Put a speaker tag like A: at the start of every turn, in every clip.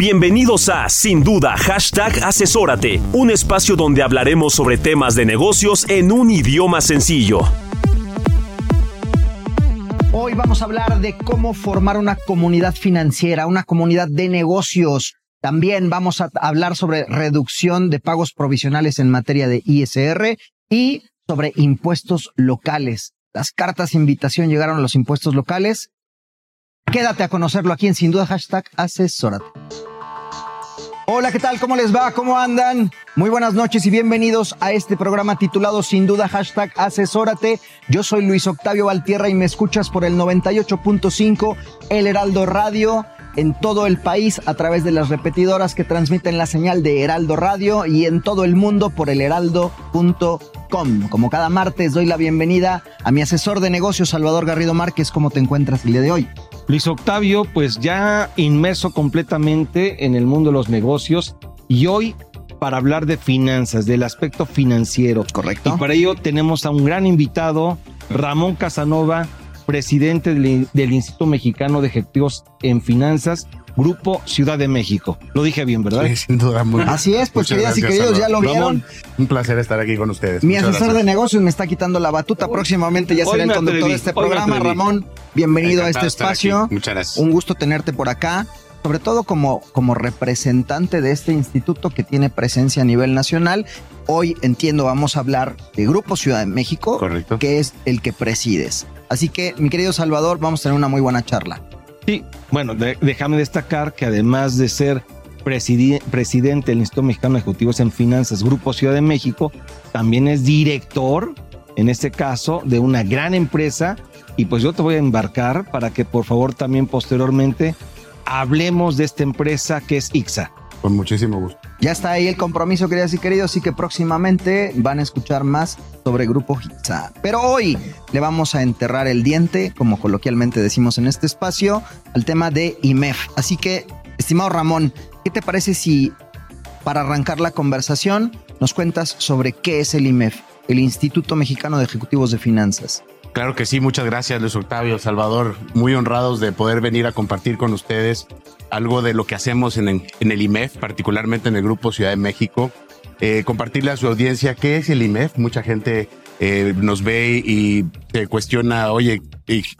A: Bienvenidos a Sin Duda Hashtag Asesórate, un espacio donde hablaremos sobre temas de negocios en un idioma sencillo.
B: Hoy vamos a hablar de cómo formar una comunidad financiera, una comunidad de negocios. También vamos a hablar sobre reducción de pagos provisionales en materia de ISR y sobre impuestos locales. Las cartas de invitación llegaron a los impuestos locales. Quédate a conocerlo aquí en Sin Duda Hashtag Asesórate. Hola, ¿qué tal? ¿Cómo les va? ¿Cómo andan? Muy buenas noches y bienvenidos a este programa titulado Sin duda hashtag Asesórate. Yo soy Luis Octavio Valtierra y me escuchas por el 98.5 El Heraldo Radio en todo el país a través de las repetidoras que transmiten la señal de Heraldo Radio y en todo el mundo por el heraldo.com. Como cada martes doy la bienvenida a mi asesor de negocios Salvador Garrido Márquez. ¿Cómo te encuentras el día de hoy?
C: Luis Octavio, pues ya inmerso completamente en el mundo de los negocios y hoy para hablar de finanzas, del aspecto financiero.
B: Correcto.
C: Y para ello tenemos a un gran invitado, Ramón Casanova, presidente del, del Instituto Mexicano de Ejecutivos en Finanzas, Grupo Ciudad de México. Lo dije bien, ¿verdad?
D: Sí, sin duda. Muy
B: Así es, pues
D: Muchas
B: queridas y
D: gracias,
B: queridos, ya lo vieron.
D: Un placer estar aquí con ustedes.
B: Mi
D: Muchas
B: asesor de negocios me está quitando la batuta. Próximamente ya será el conductor
C: atreví,
B: de este programa. Ramón, bienvenido a este espacio.
D: aquí. Muchas gracias.
B: Un gusto tenerte por acá, sobre todo como, como representante de este instituto que tiene presencia a nivel nacional. Hoy entiendo vamos a hablar de Grupo Ciudad de México,
D: Correcto.
B: que es el que presides. Así que, mi querido Salvador, vamos a tener una muy buena charla.
C: Sí, bueno, déjame destacar que además de ser presidente del Instituto Mexicano de Ejecutivos en Finanzas, Grupo Ciudad de México, también es director, en este caso, de una gran empresa. Y pues yo te voy a embarcar para que por favor también posteriormente hablemos de esta empresa que es IXA.
D: Con muchísimo gusto.
B: Ya está ahí el compromiso, queridas y queridos, así que próximamente van a escuchar más sobre Grupo Hitza. Pero hoy le vamos a enterrar el diente, como coloquialmente decimos en este espacio, al tema de IMEF. Así que, estimado Ramón, ¿qué te parece si para arrancar la conversación nos cuentas sobre qué es el IMEF, el Instituto Mexicano de Ejecutivos de Finanzas?
D: Claro que sí, muchas gracias Luis Octavio, Salvador. Muy honrados de poder venir a compartir con ustedes algo de lo que hacemos en, el IMEF, particularmente en el Grupo Ciudad de México. Eh, compartirle a su audiencia qué es el IMEF. Mucha gente eh, nos ve y se cuestiona, oye,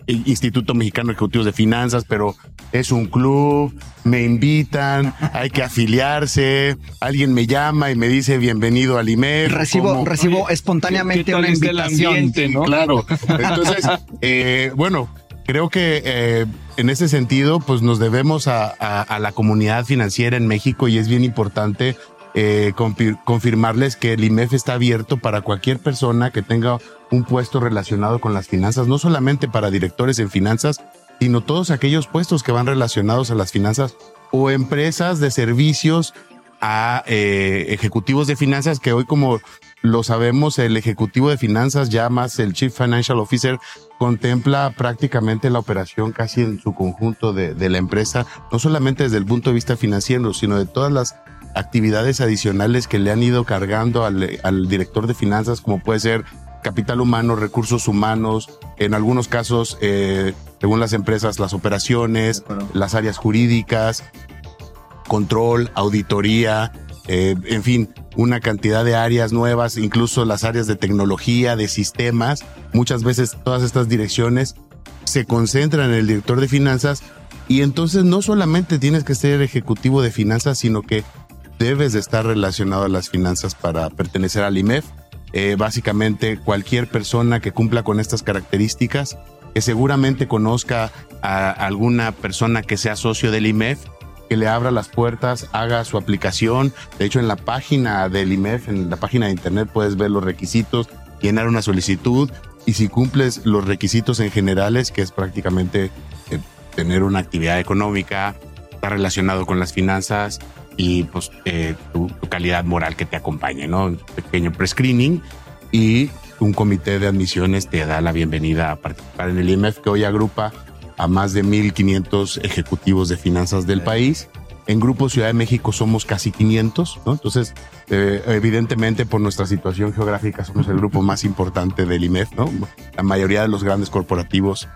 D: Instituto Mexicano de Ejecutivos de Finanzas, pero es un club, me invitan, hay que afiliarse, alguien me llama y me dice bienvenido al IMEF.
B: Recibo, recibo espontáneamente una invitación.
C: ¿no?
D: Claro. Entonces, eh, bueno, creo que eh, en ese sentido, pues nos debemos a, a- a la comunidad financiera en México y es bien importante eh, confir- confirmarles que el IMEF está abierto para cualquier persona que tenga un puesto relacionado con las finanzas, no solamente para directores en finanzas, sino todos aquellos puestos que van relacionados a las finanzas o empresas de servicios a eh, ejecutivos de finanzas que hoy como lo sabemos el ejecutivo de finanzas ya más el chief financial officer contempla prácticamente la operación casi en su conjunto de la empresa no solamente desde el punto de vista financiero sino de todas las actividades adicionales que le han ido cargando al, al director de finanzas como puede ser capital humano, recursos humanos, en algunos casos, eh, según las empresas, las operaciones, las áreas jurídicas, control, auditoría, eh, en fin, una cantidad de áreas nuevas, incluso las áreas de tecnología, de sistemas. Muchas veces todas estas direcciones se concentran en el director de finanzas y entonces no solamente tienes que ser ejecutivo de finanzas, sino que debes de estar relacionado a las finanzas para pertenecer al IMEF. Eh, básicamente cualquier persona que cumpla con estas características, que seguramente conozca a alguna persona que sea socio del IMEF, que le abra las puertas, haga su aplicación. De hecho, en la página del IMEF, en la página de internet, puedes ver los requisitos, llenar una solicitud y si cumples los requisitos en generales, que es prácticamente eh, tener una actividad económica, estar relacionado con las finanzas, y pues eh, tu, tu, calidad moral que te acompañe, ¿no? Un pequeño pre-screening y un comité de admisiones te da la bienvenida a participar en el IMF que hoy agrupa a más de 1.500 ejecutivos de finanzas del país. En Grupo Ciudad de México somos casi 500, ¿no? Entonces, eh, evidentemente por nuestra situación geográfica somos el grupo más importante del IMF, ¿no? La mayoría de los grandes corporativos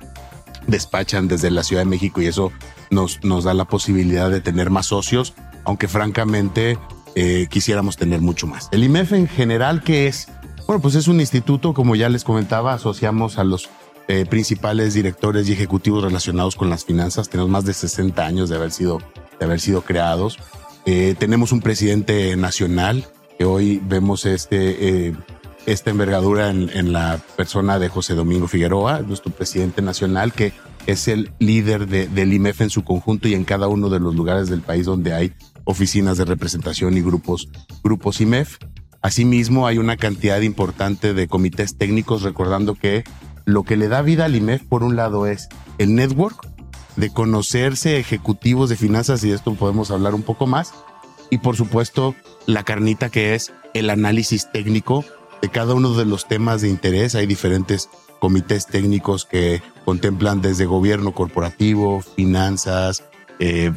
D: despachan desde la Ciudad de México y eso nos, nos da la posibilidad de tener más socios, aunque francamente eh, quisiéramos tener mucho más. El IMF en general, ¿qué es? Bueno, pues es un instituto, como ya les comentaba, asociamos a los eh, principales directores y ejecutivos relacionados con las finanzas. Tenemos más de 60 años de haber sido, de haber sido creados. Eh, tenemos un presidente nacional que hoy vemos este, esta envergadura en, la persona de José Domingo Figueroa, nuestro presidente nacional, que es el líder de, del IMEF en su conjunto y en cada uno de los lugares del país donde hay oficinas de representación y grupos, grupos IMEF. Asimismo, hay una cantidad importante de comités técnicos, recordando que lo que le da vida al IMEF, por un lado, es el network de conocerse ejecutivos de finanzas, y de esto podemos hablar un poco más, y por supuesto, la carnita que es el análisis técnico de cada uno de los temas de interés. Hay diferentes comités técnicos que contemplan desde gobierno corporativo, finanzas, eh,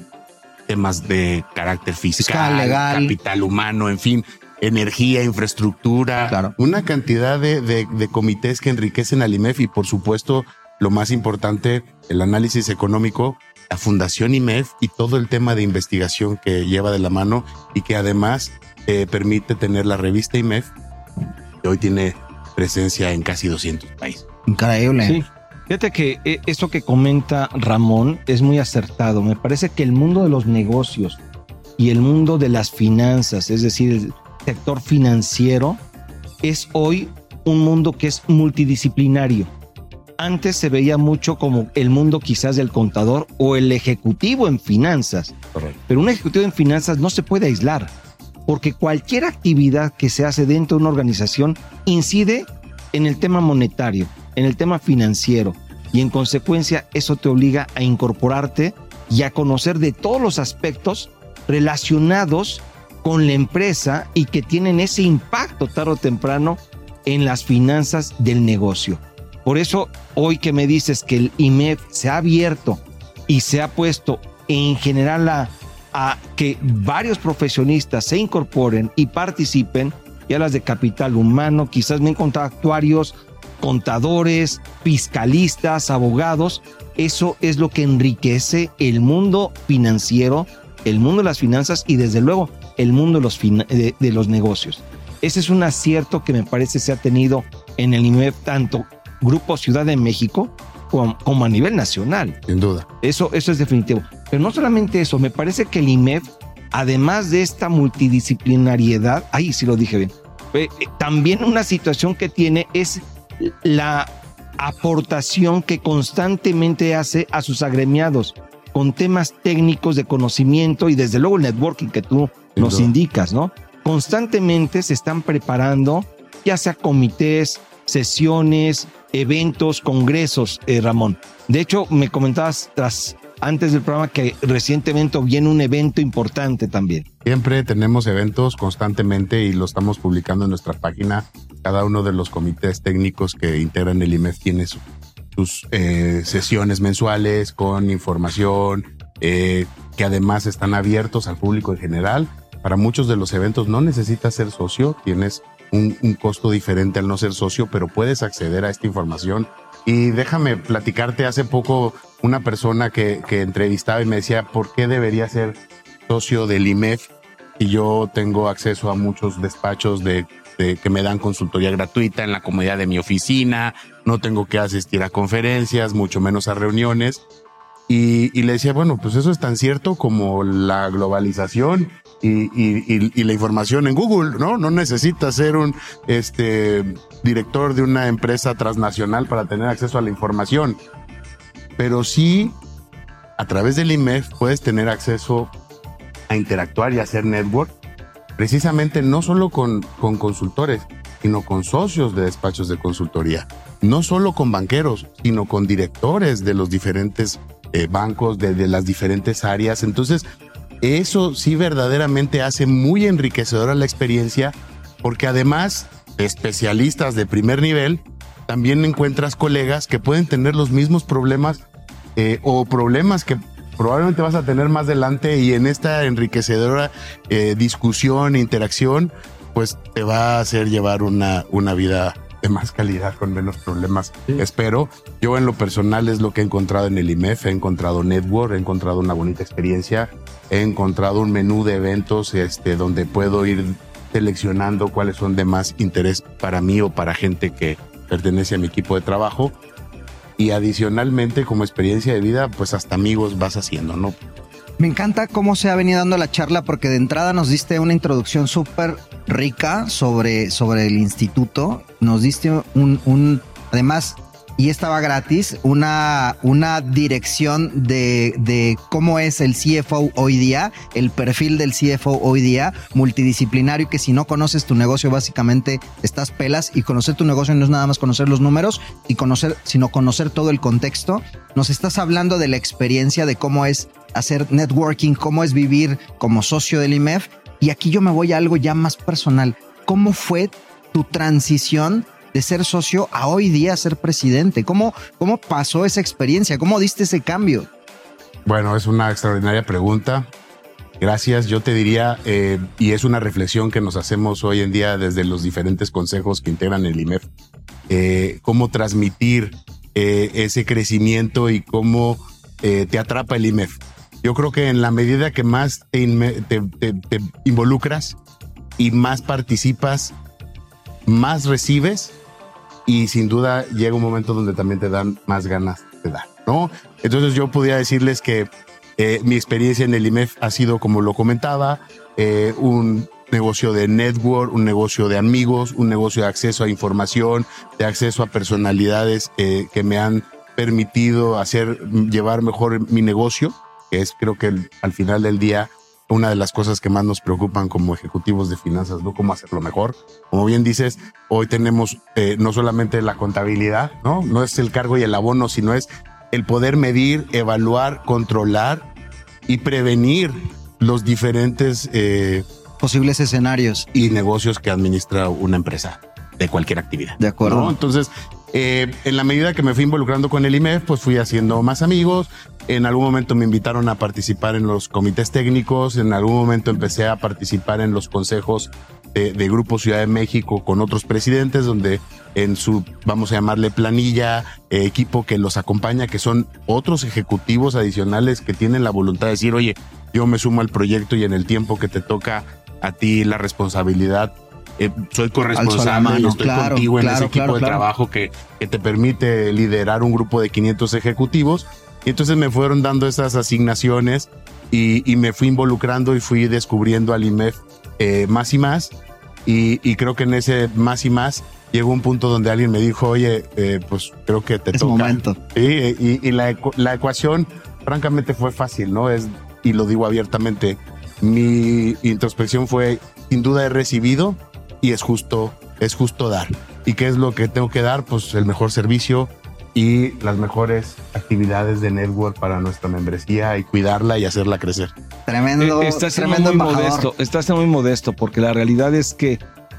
D: temas de carácter fiscal,
B: Fiscal, legal.
D: capital humano, en fin, energía, infraestructura,
B: Claro.
D: una cantidad de, de- de comités que enriquecen al IMEF y por supuesto, lo más importante, el análisis económico, la Fundación IMEF y todo el tema de investigación que lleva de la mano y que además eh, permite tener la revista IMEF, que hoy tiene presencia en casi 200 países.
B: Increíble.
C: Sí. Fíjate que eh, esto que comenta Ramón es muy acertado. Me parece que el mundo de los negocios y el mundo de las finanzas, es decir, el sector financiero, es hoy un mundo que es multidisciplinario. Antes se veía mucho como el mundo quizás del contador o el ejecutivo en finanzas. Pero un ejecutivo en finanzas no se puede aislar, porque cualquier actividad que se hace dentro de una organización incide en el tema monetario, en el tema financiero, y en consecuencia eso te obliga a incorporarte y a conocer de todos los aspectos relacionados con la empresa y que tienen ese impacto tarde o temprano en las finanzas del negocio. Por eso, hoy que me dices que el IMEF se ha abierto y se ha puesto en general a, a que varios profesionistas se incorporen y participen, y hablas de capital humano, quizás me he encontrado actuarios, contadores, fiscalistas, abogados, eso es lo que enriquece el mundo financiero, el mundo de las finanzas y desde luego el mundo de los, de los negocios. Ese es un acierto que me parece se ha tenido en el IMEF, tanto Grupo Ciudad de México como, como a nivel nacional.
D: Sin duda.
C: Eso, eso es definitivo. Pero no solamente eso, me parece que el IMEF, además de esta multidisciplinariedad, ahí sí lo dije bien, eh, eh, también una situación que tiene es la aportación que constantemente hace a sus agremiados con temas técnicos de conocimiento y desde luego el networking que tú nos indicas, ¿no? Constantemente se están preparando, ya sea comités, sesiones, eventos, congresos, eh, Ramón. De hecho, me comentabas tras antes del programa que recientemente viene un evento importante también.
D: Siempre tenemos eventos constantemente y lo estamos publicando en nuestra página. Cada uno de los comités técnicos que integran el IMEF tiene su- sus eh, sesiones mensuales con información eh, que además están abiertos al público en general. Para muchos de los eventos no necesitas ser socio, tienes un, un costo diferente al no ser socio, pero puedes acceder a esta información. Y déjame platicarte, hace poco una persona que, que entrevistaba y me decía, ¿por qué debería ser socio del IMEF y yo tengo acceso a muchos despachos de, de- que me dan consultoría gratuita en la comodidad de mi oficina, no tengo que asistir a conferencias, mucho menos a reuniones. Y, y le decía, bueno, pues eso es tan cierto como la globalización y- y- y la información en Google, ¿no? No necesitas ser un este, director de una empresa transnacional para tener acceso a la información. Pero sí, a través del IMEF puedes tener acceso a interactuar y hacer network, precisamente no solo con, con consultores, sino con socios de despachos de consultoría, no solo con banqueros, sino con directores de los diferentes eh, bancos, de, de las diferentes áreas. Entonces, eso sí verdaderamente hace muy enriquecedora la experiencia porque además de especialistas de primer nivel, también encuentras colegas que pueden tener los mismos problemas eh, o problemas que probablemente vas a tener más adelante y en esta enriquecedora eh, discusión, interacción, pues te va a hacer llevar una, una vida de más calidad, con menos problemas, espero. Yo en lo personal es lo que he encontrado en el IMEF, he encontrado network, he encontrado una bonita experiencia, he encontrado un menú de eventos este, donde puedo ir seleccionando cuáles son de más interés para mí o para gente que pertenece a mi equipo de trabajo. Y adicionalmente, como experiencia de vida, pues hasta amigos vas haciendo, ¿no?
B: Me encanta cómo se ha venido dando la charla porque de entrada nos diste una introducción súper rica sobre, sobre el instituto. Nos diste un, un, además, y estaba gratis, una, una dirección de, de cómo es el CFO hoy día, el perfil del CFO hoy día, multidisciplinario, que si no conoces tu negocio, básicamente estás pelas y conocer tu negocio no es nada más conocer los números y conocer, sino conocer todo el contexto. Nos estás hablando de la experiencia de cómo es hacer networking, cómo es vivir como socio del IMEF. Y aquí yo me voy a algo ya más personal. ¿Cómo fue tu transición de ser socio a hoy día ser presidente? ¿Cómo, cómo pasó esa experiencia? ¿Cómo diste ese cambio?
D: Bueno, es una extraordinaria pregunta. Gracias. Yo te diría, eh, y es una reflexión que nos hacemos hoy en día desde los diferentes consejos que integran el IMEF, eh, cómo transmitir eh, ese crecimiento y cómo te atrapa el IMEF. Yo creo que en la medida que más te, te involucras y más participas, más recibes y sin duda llega un momento donde también te dan más ganas de dar, ¿no? Entonces yo podría decirles que eh, mi experiencia en el IMEF ha sido, como lo comentaba, eh, un negocio de network, un negocio de amigos, un negocio de acceso a información, de acceso a personalidades eh, que me han permitido hacer, llevar mejor mi negocio, que es creo que al final del día una de las cosas que más nos preocupan como ejecutivos de finanzas, ¿no? Cómo hacerlo mejor. Como bien dices, hoy tenemos eh, no solamente la contabilidad, ¿no? No es el cargo y el abono, sino es el poder medir, evaluar, controlar y prevenir los diferentes
B: eh, posibles escenarios
D: y negocios que administra una empresa de cualquier actividad.
B: De acuerdo.
D: Entonces, eh, en la medida que me fui involucrando con el IMEF, pues fui haciendo más amigos. En algún momento me invitaron a participar en los comités técnicos. En algún momento empecé a participar en los consejos de, Grupo Ciudad de México con otros presidentes, donde en su, vamos a llamarle planilla, eh, equipo que los acompaña, que son otros ejecutivos adicionales que tienen la voluntad de decir, oye, yo me sumo al proyecto y en el tiempo que te toca a ti la responsabilidad eh, soy corresponsable y estoy contigo en ese equipo de trabajo que, que te permite liderar un grupo de 500 ejecutivos. Y entonces me fueron dando esas asignaciones y, y me fui involucrando y fui descubriendo al IMEF eh, más y más. Y, y, creo que en ese más y más llegó un punto donde alguien me dijo, oye, eh, pues creo que te
B: es
D: toca.
B: momento.
D: Sí, y, y la, la, ecuación francamente fue fácil, ¿no? Es, y lo digo abiertamente, mi introspección fue, sin duda he recibido y es justo, es justo dar. ¿Y qué es lo que tengo que dar? Pues el mejor servicio y las mejores actividades de network para nuestra membresía y cuidarla y hacerla crecer.
B: Tremendo,
C: eh, estás tremendo muy modesto, estás muy modesto porque la realidad es que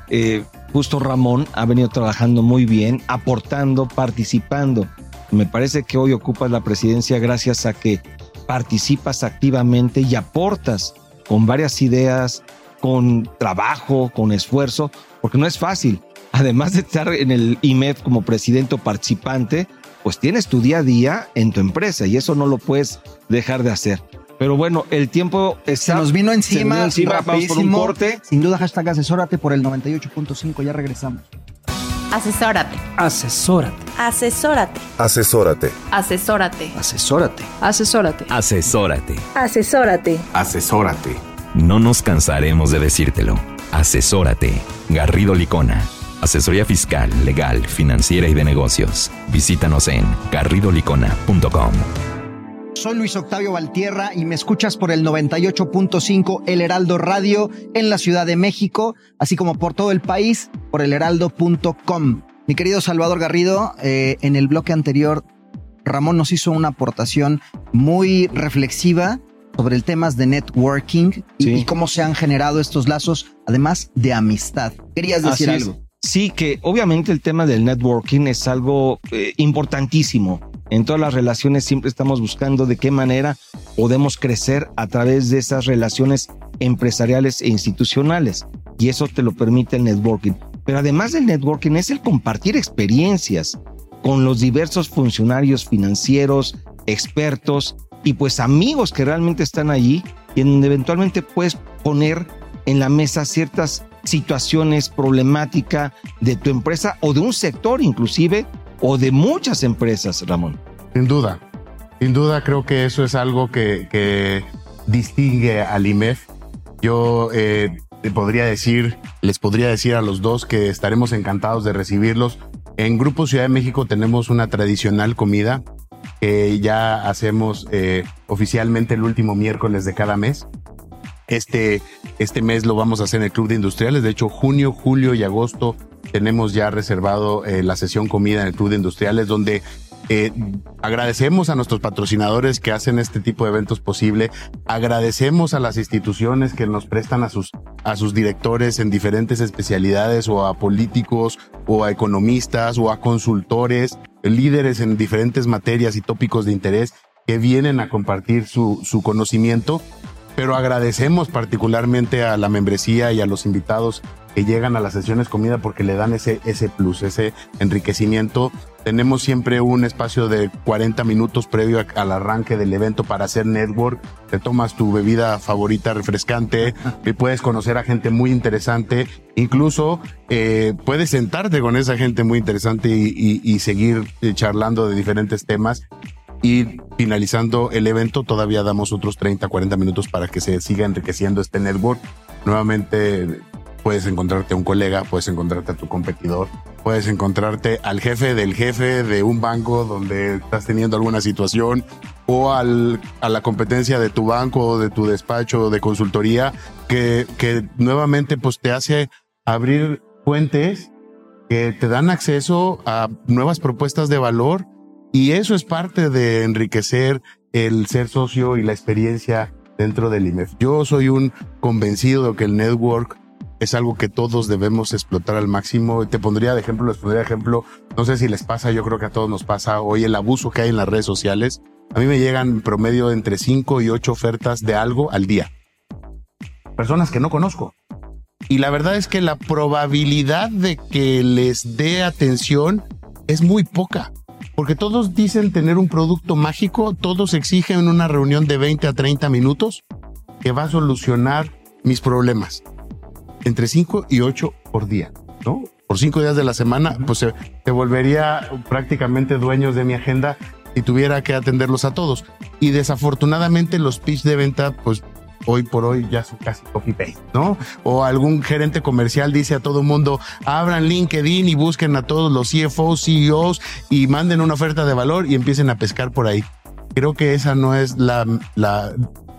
C: eh, justo Ramón ha venido trabajando muy bien, aportando, participando. Me parece que hoy ocupas la presidencia gracias a que participas activamente y aportas con varias ideas, con trabajo, con esfuerzo, porque no es fácil. Además de estar en el IMEF como presidente o participante, pues tienes tu día a día en tu empresa y eso no lo puedes dejar de hacer. Pero bueno, el tiempo
B: está, se nos vino encima,
C: se vamos por un corte.
B: Sin duda, hashtag asesórate por el 98.5, ya regresamos.
E: Asesórate.
F: Asesórate.
E: Asesórate.
G: Asesórate.
E: Asesórate.
F: Asesórate.
E: Asesórate.
H: Asesórate.
E: Asesórate.
G: Asesórate.
H: No nos cansaremos de decírtelo. Asesórate. Garrido Licona. Asesoría fiscal, legal, financiera y de negocios. Visítanos en garridolicona.com.
B: Soy Luis Octavio Valtierra y me escuchas por el 98.5 El Heraldo Radio en la Ciudad de México, así como por todo el país por elheraldo.com. Mi querido Salvador Garrido, eh, en el bloque anterior, Ramón nos hizo una aportación muy reflexiva sobre el tema de networking y,
C: Sí.
B: y cómo se han generado estos lazos, además de amistad. ¿Querías decir
C: Así es.
B: algo?
C: Sí, que obviamente el tema del networking es algo eh, importantísimo. En todas las relaciones siempre estamos buscando de qué manera podemos crecer a través de esas relaciones empresariales e institucionales. Y eso te lo permite el networking. Pero además del networking es el compartir experiencias con los diversos funcionarios financieros, expertos y pues amigos que realmente están allí y en donde eventualmente puedes poner en la mesa ciertas situaciones problemáticas de tu empresa o de un sector inclusive o de muchas empresas, Ramón.
D: Sin duda, sin duda creo que eso es algo que, distingue al IMEF. Yo eh, podría decir, les podría decir a los dos que estaremos encantados de recibirlos. En Grupo Ciudad de México tenemos una tradicional comida que ya hacemos eh, oficialmente el último miércoles de cada mes. Este, este mes lo vamos a hacer en el Club de Industriales. De hecho, junio, julio y agosto tenemos ya reservado eh, la sesión comida en el Club de Industriales, donde eh, agradecemos a nuestros patrocinadores que hacen este tipo de eventos posible. Agradecemos a las instituciones que nos prestan a sus, a sus directores en diferentes especialidades o a políticos o a economistas o a consultores, líderes en diferentes materias y tópicos de interés que vienen a compartir su, su conocimiento pero agradecemos particularmente a la membresía y a los invitados que llegan a las sesiones comida porque le dan ese, ese plus, ese enriquecimiento. Tenemos siempre un espacio de 40 minutos previo a- al arranque del evento para hacer network. Te tomas tu bebida favorita refrescante y puedes conocer a gente muy interesante. Incluso eh, puedes sentarte con esa gente muy interesante y, y- y seguir eh, charlando de diferentes temas. Y finalizando el evento, todavía damos otros 30, 40 minutos para que se siga enriqueciendo este network. Nuevamente, puedes encontrarte a un colega, puedes encontrarte a tu competidor, puedes encontrarte al jefe del jefe de un banco donde estás teniendo alguna situación o al, a la competencia de tu banco o de tu despacho de consultoría que, que nuevamente pues te hace abrir puentes que te dan acceso a nuevas propuestas de valor y eso es parte de enriquecer el ser socio y la experiencia dentro del IMEF. Yo soy un convencido de que el network es algo que todos debemos explotar al máximo. Te pondría de ejemplo, les pondría de ejemplo, no sé si les pasa, yo creo que a todos nos pasa hoy el abuso que hay en las redes sociales. A mí me llegan en promedio entre 5 y 8 ofertas de algo al día. Personas que no conozco. Y la verdad es que la probabilidad de que les dé atención es muy poca. Porque todos dicen tener un producto mágico, todos exigen una reunión de 20 a 30 minutos que va a solucionar mis problemas. Entre 5 y 8 por día, ¿no? Por 5 días de la semana, pues se, se volvería prácticamente dueños de mi agenda y tuviera que atenderlos a todos. Y desafortunadamente los pitch de venta, pues hoy por hoy ya son casi copy paste, ¿no? O algún gerente comercial dice a todo el mundo, abran LinkedIn y busquen a todos los CFOs, CEOs y manden una oferta de valor y empiecen a pescar por ahí. Creo que esa no es la, la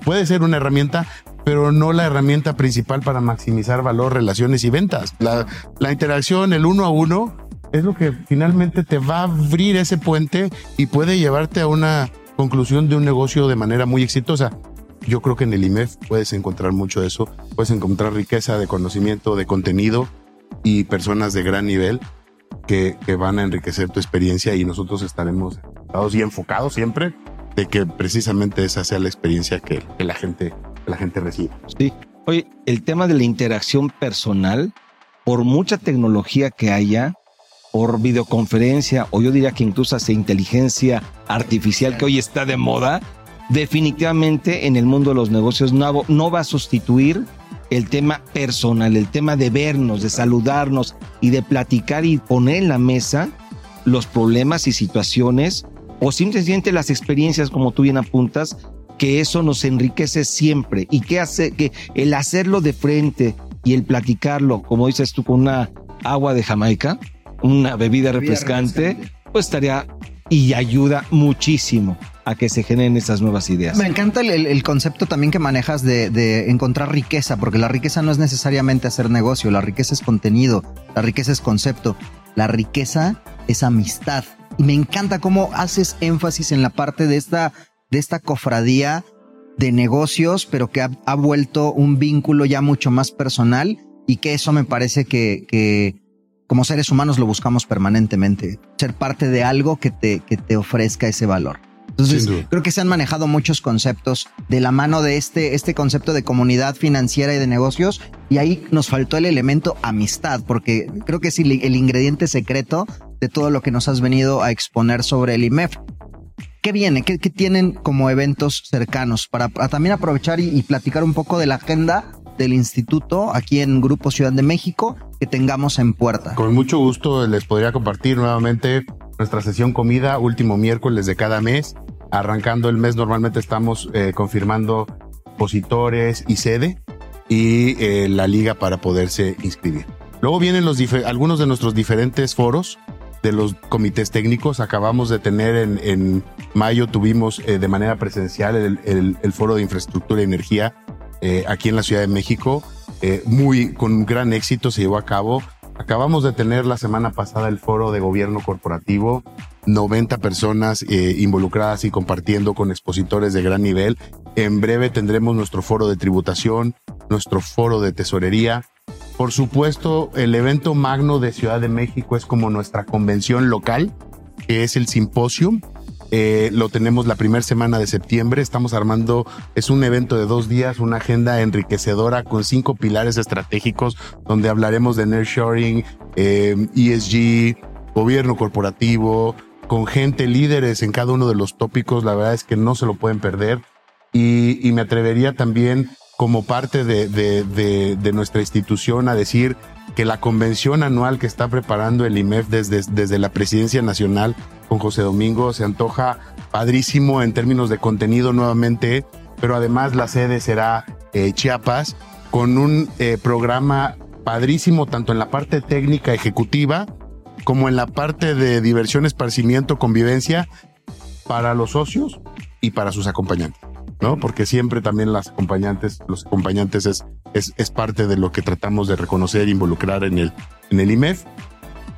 D: puede ser una herramienta, pero no la herramienta principal para maximizar valor, relaciones y ventas. La, la interacción, el uno a uno, es lo que finalmente te va a abrir ese puente y puede llevarte a una conclusión de un negocio de manera muy exitosa. Yo creo que en el IMEF puedes encontrar mucho de eso, puedes encontrar riqueza de conocimiento, de contenido y personas de gran nivel que, que van a enriquecer tu experiencia y nosotros estaremos enfocados y enfocados siempre de que precisamente esa sea la experiencia que, que la gente la gente reciba.
C: Sí. Oye, el tema de la interacción personal, por mucha tecnología que haya, por videoconferencia, o yo diría que incluso hasta inteligencia artificial que hoy está de moda, definitivamente en el mundo de los negocios no, no va a sustituir el tema personal, el tema de vernos, de saludarnos y de platicar y poner en la mesa los problemas y situaciones o simplemente las experiencias como tú bien apuntas que eso nos enriquece siempre y que hace que el hacerlo de frente y el platicarlo, como dices tú, con una agua de Jamaica, una bebida, refrescante, pues estaría y ayuda muchísimo a que se generen esas nuevas ideas.
B: Me encanta el, el- el concepto también que manejas de, de encontrar riqueza, porque la riqueza no es necesariamente hacer negocio, la riqueza es contenido, la riqueza es concepto, la riqueza es amistad. Y me encanta cómo haces énfasis en la parte de esta, de esta cofradía de negocios, pero que ha, ha vuelto un vínculo ya mucho más personal y que eso me parece que, que como seres humanos lo buscamos permanentemente, ser parte de algo que te, que te ofrezca ese valor. Entonces, creo que se han manejado muchos conceptos de la mano de este, este concepto de comunidad financiera y de negocios. Y ahí nos faltó el elemento amistad, porque creo que es el, el ingrediente secreto de todo lo que nos has venido a exponer sobre el IMEF. ¿Qué viene? ¿Qué, qué tienen como eventos cercanos? Para, para también aprovechar y, y platicar un poco de la agenda del instituto aquí en Grupo Ciudad de México que tengamos en puerta.
D: Con mucho gusto les podría compartir nuevamente nuestra sesión comida, último miércoles de cada mes. Arrancando el mes, normalmente estamos eh, confirmando expositores y sede y eh, la liga para poderse inscribir. Luego vienen los algunos de nuestros diferentes foros de los comités técnicos. Acabamos de tener en, en mayo, tuvimos eh, de manera presencial el, el- foro de infraestructura y energía eh, aquí en la Ciudad de México. Eh, muy con gran éxito se llevó a cabo. Acabamos de tener la semana pasada el foro de gobierno corporativo, 90 personas involucradas y compartiendo con expositores de gran nivel. En breve tendremos nuestro foro de tributación, nuestro foro de tesorería. Por supuesto, el evento magno de Ciudad de México es como nuestra convención local, que es el simposium. Eh, lo tenemos la primera semana de septiembre. Estamos armando, es un evento de dos días, una agenda enriquecedora con cinco pilares estratégicos donde hablaremos de nearshoring, eh, ESG, gobierno corporativo, con gente líderes en cada uno de los tópicos. La verdad es que no se lo pueden perder. Y me atrevería también como parte de, de, de, nuestra institución a decir que la convención anual que está preparando el IMEF desde, desde la presidencia nacional con José Domingo se antoja padrísimo en términos de contenido nuevamente, pero además la sede será eh, Chiapas con un eh, programa padrísimo tanto en la parte técnica ejecutiva como en la parte de diversión, esparcimiento, convivencia para los socios y para sus acompañantes. ¿No? Porque siempre también las acompañantes, los acompañantes es, es, parte de lo que tratamos de reconocer e involucrar en el, en el IMEF.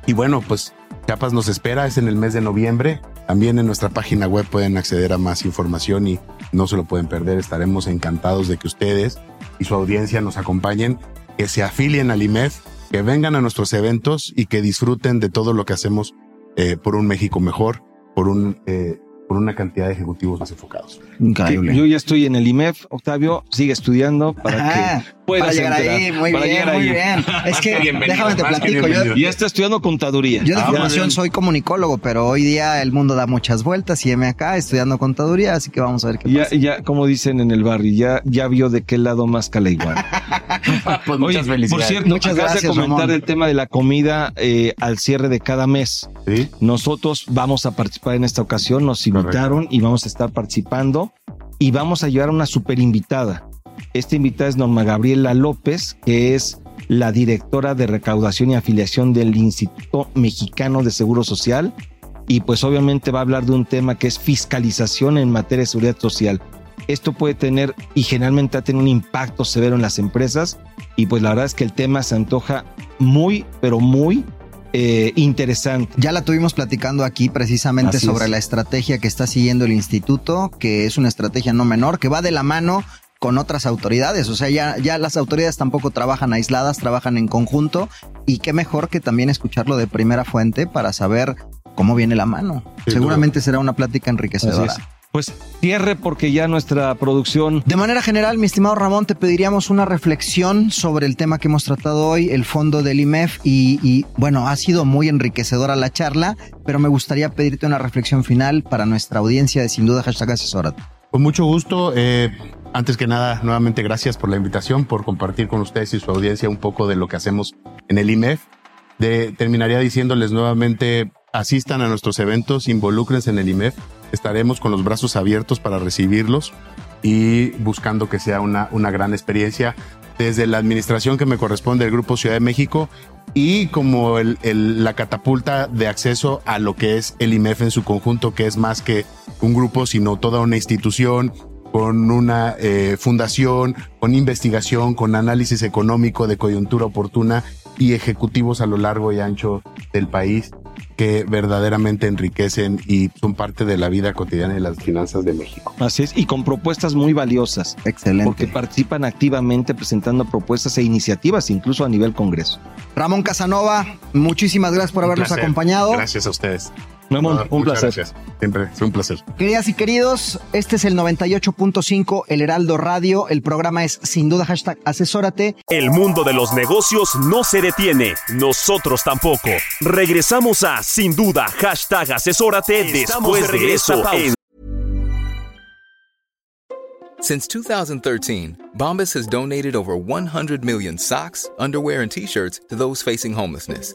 D: Y bueno, pues Chiapas nos espera, es en el mes de noviembre. También en nuestra página web pueden acceder a más información y no se lo pueden perder. Estaremos encantados de que ustedes y su audiencia nos acompañen, que se afilien al IMEF, que vengan a nuestros eventos y que disfruten de todo lo que hacemos eh, por un México mejor, por un eh, por una cantidad de ejecutivos más enfocados.
C: Que yo ya estoy en el IMEF, Octavio, sigue estudiando para
B: Ajá,
C: que puedas
B: para llegar
C: enterar,
B: ahí, muy
C: para
B: bien,
C: llegar
B: muy
C: ahí.
B: bien. Es que déjame te platico, yo.
C: Ya está estudiando contaduría.
B: yo de
C: Ah,
B: formación
C: bien.
B: soy comunicólogo, pero hoy día el mundo da muchas vueltas y me acá estudiando contaduría, así que vamos a ver qué
C: Ya,
B: pasa.
C: ya, como dicen en el barrio, ya, ya vio de qué lado más cala igual.
D: Pues
C: Oye,
D: muchas felicidades.
C: Por cierto,
B: Muchas gracias,
C: de comentar
B: Ramón.
C: el tema de la comida eh, al cierre de cada mes.
D: ¿Sí?
C: Nosotros vamos a participar en esta ocasión, nos invitaron y vamos a estar participando y vamos a llevar a una super invitada. Esta invitada es Norma Gabriela López, que es la directora de recaudación y afiliación del Instituto Mexicano de Seguro Social y pues obviamente va a hablar de un tema que es fiscalización en materia de seguridad social. Esto puede tener y generalmente ha tenido un impacto severo en las empresas y pues la verdad es que el tema se antoja muy, pero muy eh, interesante.
B: Ya la tuvimos platicando aquí precisamente
C: Así
B: sobre
C: es.
B: la estrategia que está siguiendo el instituto, que es una estrategia no menor, que va de la mano con otras autoridades. O sea, ya, ya las autoridades tampoco trabajan aisladas, trabajan en conjunto. Y qué mejor que también escucharlo de primera fuente para saber cómo viene la mano. Seguramente será una plática
C: Así
B: enriquecedora.
C: Es. Pues cierre porque ya nuestra producción
B: De manera general, mi estimado Ramón, te pediríamos una reflexión sobre el tema que hemos tratado hoy, el fondo del IMEF, y, y, bueno, ha sido muy enriquecedora la charla, pero me gustaría pedirte una reflexión final para nuestra audiencia de Sin Duda Hashtag Asesórate.
D: Con mucho gusto. eh, antes que nada, nuevamente gracias por la invitación, por compartir con ustedes y su audiencia un poco de lo que hacemos en el IMEF. De, terminaría diciéndoles nuevamente, asistan a nuestros eventos, involúcrense en el IMEF. Estaremos con los brazos abiertos para recibirlos y buscando que sea una, una gran experiencia desde la administración que me corresponde del Grupo Ciudad de México y como el- el- la catapulta de acceso a lo que es el IMEF en su conjunto, que es más que un grupo, sino toda una institución con una eh, fundación, con investigación, con análisis económico de coyuntura oportuna y ejecutivos a lo largo y ancho del país que verdaderamente enriquecen y son parte de la vida cotidiana de las finanzas de México.
C: Así es, y con propuestas muy valiosas.
B: Excelente.
C: Porque participan activamente presentando propuestas e iniciativas, incluso a nivel Congreso.
B: Ramón Casanova, muchísimas gracias por habernos acompañado.
D: Gracias a ustedes. No,
C: un placer.
D: gracias. Siempre es un placer.
B: Queridas y queridos, este es el 98.5, el Heraldo Radio. El programa es sin duda hashtag asesórate.
A: El mundo de los negocios no se detiene, nosotros tampoco. Regresamos a Sin Duda, hashtag asesórate después de eso. en
H: Since 2013, Bombas has donated over 100 million socks, underwear, and t shirts to those facing homelessness.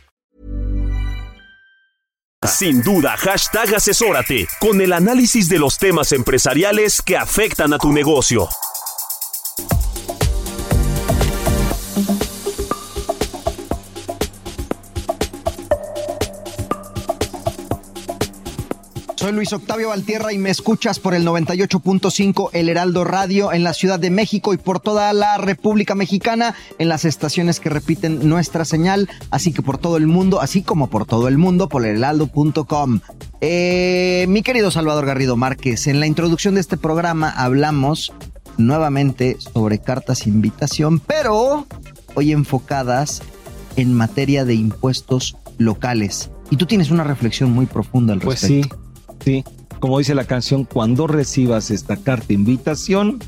A: Sin duda, hashtag asesórate con el análisis de los temas empresariales que afectan a tu negocio.
B: Soy Luis Octavio Valtierra y me escuchas por el 98.5 El Heraldo Radio en la Ciudad de México y por toda la República Mexicana en las estaciones que repiten nuestra señal, así que por todo el mundo, así como por todo el mundo por elheraldo.com. Eh, mi querido Salvador Garrido Márquez, en la introducción de este programa hablamos nuevamente sobre cartas invitación, pero hoy enfocadas en materia de impuestos locales. Y tú tienes una reflexión muy profunda al
C: Pues
B: respecto.
C: sí, sí. Como dice la canción, cuando recibas esta carta invitación,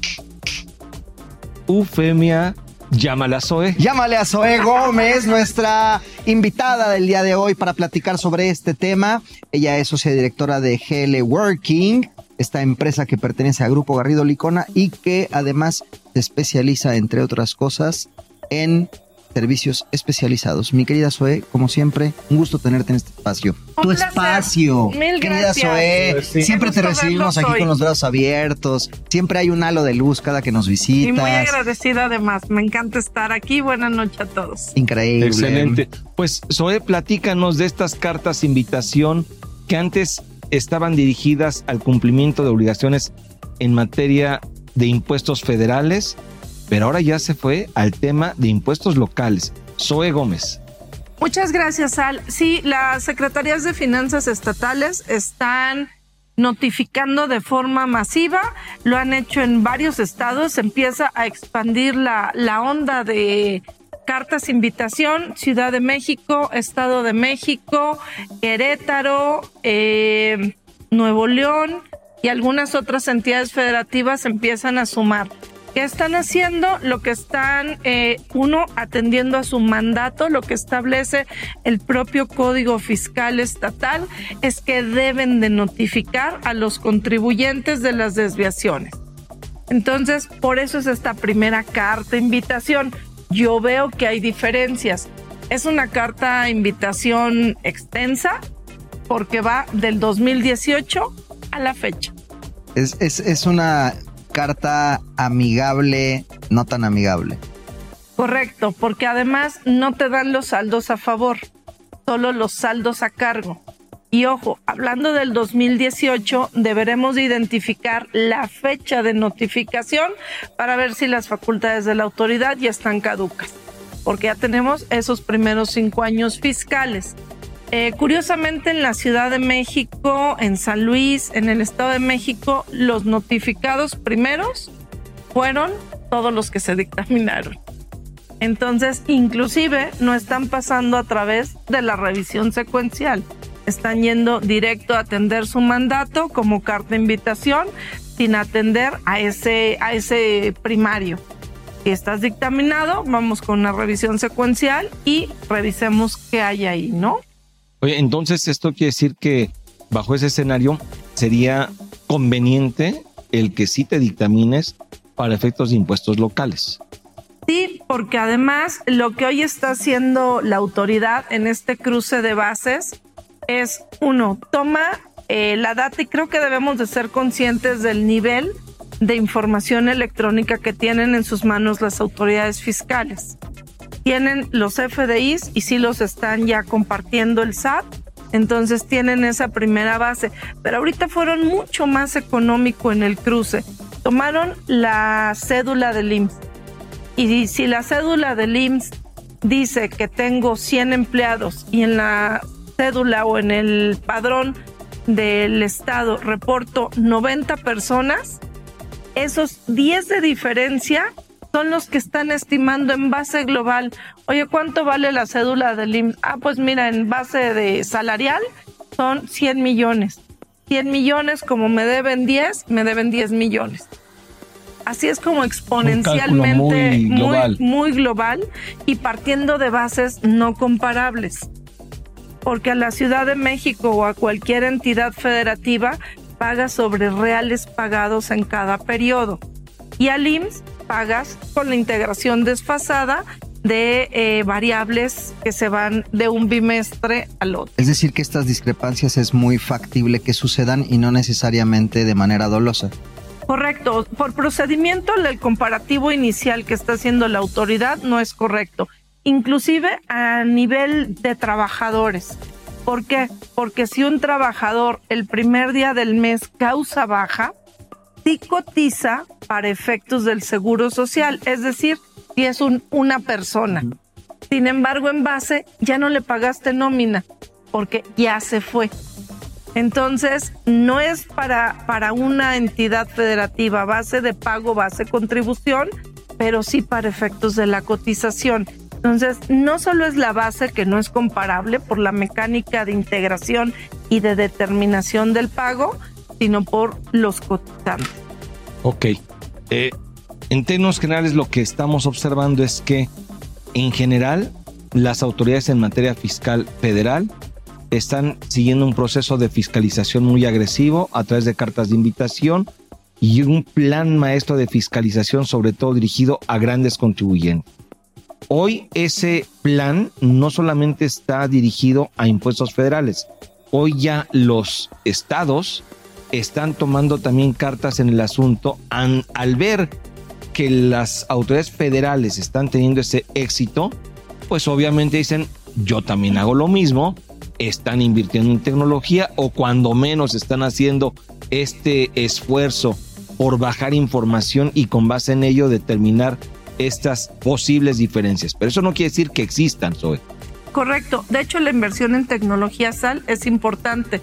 C: Eufemia, llámala a Zoe.
B: Llámale a Zoe Gómez, nuestra invitada del día de hoy para platicar sobre este tema. Ella es socia directora de GL Working, esta empresa que pertenece a Grupo Garrido Licona y que además se especializa, entre otras cosas, en servicios especializados. Mi querida Zoe, como siempre, un gusto tenerte en este espacio.
I: Un
B: tu
I: placer.
B: espacio.
I: Mil
B: querida
I: gracias.
B: Zoe,
C: sí.
B: siempre te recibimos aquí
I: hoy.
B: con los brazos abiertos. Siempre hay un halo de luz cada que nos visitas.
I: Y muy agradecida además. Me encanta estar aquí. Buenas noches a todos.
B: Increíble.
C: Excelente. Pues Zoe, platícanos de estas cartas invitación que antes estaban dirigidas al cumplimiento de obligaciones en materia de impuestos federales, pero ahora ya se fue al tema de impuestos locales. Zoe Gómez.
I: Muchas gracias, Al. Sí, las secretarías de finanzas estatales están notificando de forma masiva, lo han hecho en varios estados, empieza a expandir la, la onda de cartas invitación, Ciudad de México, Estado de México, Querétaro, eh, Nuevo León y algunas otras entidades federativas empiezan a sumar. ¿Qué están haciendo? Lo que están, eh, uno, atendiendo a su mandato, lo que establece el propio Código Fiscal Estatal es que deben de notificar a los contribuyentes de las desviaciones. Entonces, por eso es esta primera carta invitación. Yo veo que hay diferencias. Es una carta invitación extensa porque va del 2018 a la fecha.
B: Es, es, es una carta amigable, no tan amigable.
I: Correcto, porque además no te dan los saldos a favor, solo los saldos a cargo. Y ojo, hablando del 2018, deberemos de identificar la fecha de notificación para ver si las facultades de la autoridad ya están caducas, porque ya tenemos esos primeros cinco años fiscales. Eh, curiosamente, en la Ciudad de México, en San Luis, en el Estado de México, los notificados primeros fueron todos los que se dictaminaron. Entonces, inclusive no están pasando a través de la revisión secuencial. Están yendo directo a atender su mandato como carta de invitación, sin atender a ese, a ese primario. Si estás dictaminado, vamos con una revisión secuencial y revisemos qué hay ahí, ¿no?
C: Oye, entonces esto quiere decir que bajo ese escenario sería conveniente el que sí te dictamines para efectos de impuestos locales.
I: Sí, porque además lo que hoy está haciendo la autoridad en este cruce de bases es, uno, toma eh, la data y creo que debemos de ser conscientes del nivel de información electrónica que tienen en sus manos las autoridades fiscales. Tienen los FDIs y sí los están ya compartiendo el SAT, entonces tienen esa primera base, pero ahorita fueron mucho más económico en el cruce. Tomaron la cédula del IMSS y si la cédula del IMSS dice que tengo 100 empleados y en la cédula o en el padrón del Estado reporto 90 personas, esos 10 de diferencia son los que están estimando en base global. Oye, ¿cuánto vale la cédula del IMSS? Ah, pues mira, en base de salarial son 100 millones. 100 millones, como me deben 10, me deben 10 millones. Así es como exponencialmente
C: muy
I: muy,
C: global.
I: muy global y partiendo de bases no comparables. Porque a la Ciudad de México o a cualquier entidad federativa paga sobre reales pagados en cada periodo. Y al IMSS pagas con la integración desfasada de eh, variables que se van de un bimestre al otro.
B: Es decir, que estas discrepancias es muy factible que sucedan y no necesariamente de manera dolosa.
I: Correcto. Por procedimiento, el comparativo inicial que está haciendo la autoridad no es correcto. Inclusive a nivel de trabajadores. ¿Por qué? Porque si un trabajador el primer día del mes causa baja, sí cotiza para efectos del seguro social, es decir, si es un, una persona. Sin embargo, en base ya no le pagaste nómina porque ya se fue. Entonces, no es para, para una entidad federativa base de pago, base contribución, pero sí para efectos de la cotización. Entonces, no solo es la base que no es comparable por la mecánica de integración y de determinación del pago, sino por los cotizantes.
C: Ok. Eh, en términos generales, lo que estamos observando es que, en general, las autoridades en materia fiscal federal están siguiendo un proceso de fiscalización muy agresivo a través de cartas de invitación y un plan maestro de fiscalización, sobre todo dirigido a grandes contribuyentes. Hoy ese plan no solamente está dirigido a impuestos federales, hoy ya los estados están tomando también cartas en el asunto al ver que las autoridades federales están teniendo ese éxito, pues obviamente dicen, yo también hago lo mismo, están invirtiendo en tecnología o cuando menos están haciendo este esfuerzo por bajar información y con base en ello determinar estas posibles diferencias. Pero eso no quiere decir que existan, Zoe.
I: Correcto. De hecho, la inversión en tecnología SAL es importante.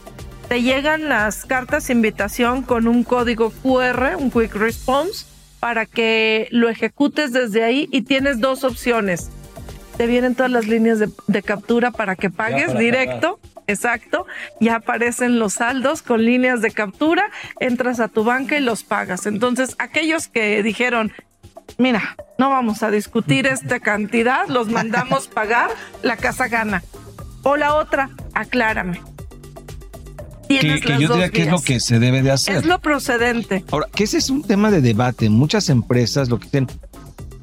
I: Te llegan las cartas de invitación con un código QR, un Quick Response, para que lo ejecutes desde ahí y tienes dos opciones. Te vienen todas las líneas de, de captura para que pagues
C: para
I: directo. Exacto, ya aparecen los saldos con líneas de captura, entras a tu banca y los pagas. Entonces, aquellos que dijeron, mira, no vamos a discutir esta cantidad, los mandamos pagar, la casa gana. O la otra, aclárame.
C: Que,
I: Tienes
C: que
I: las
C: yo
I: dos
C: diría que es lo que se debe de hacer.
I: Es lo procedente.
C: Ahora, que ese es un tema de debate. Muchas empresas lo que dicen,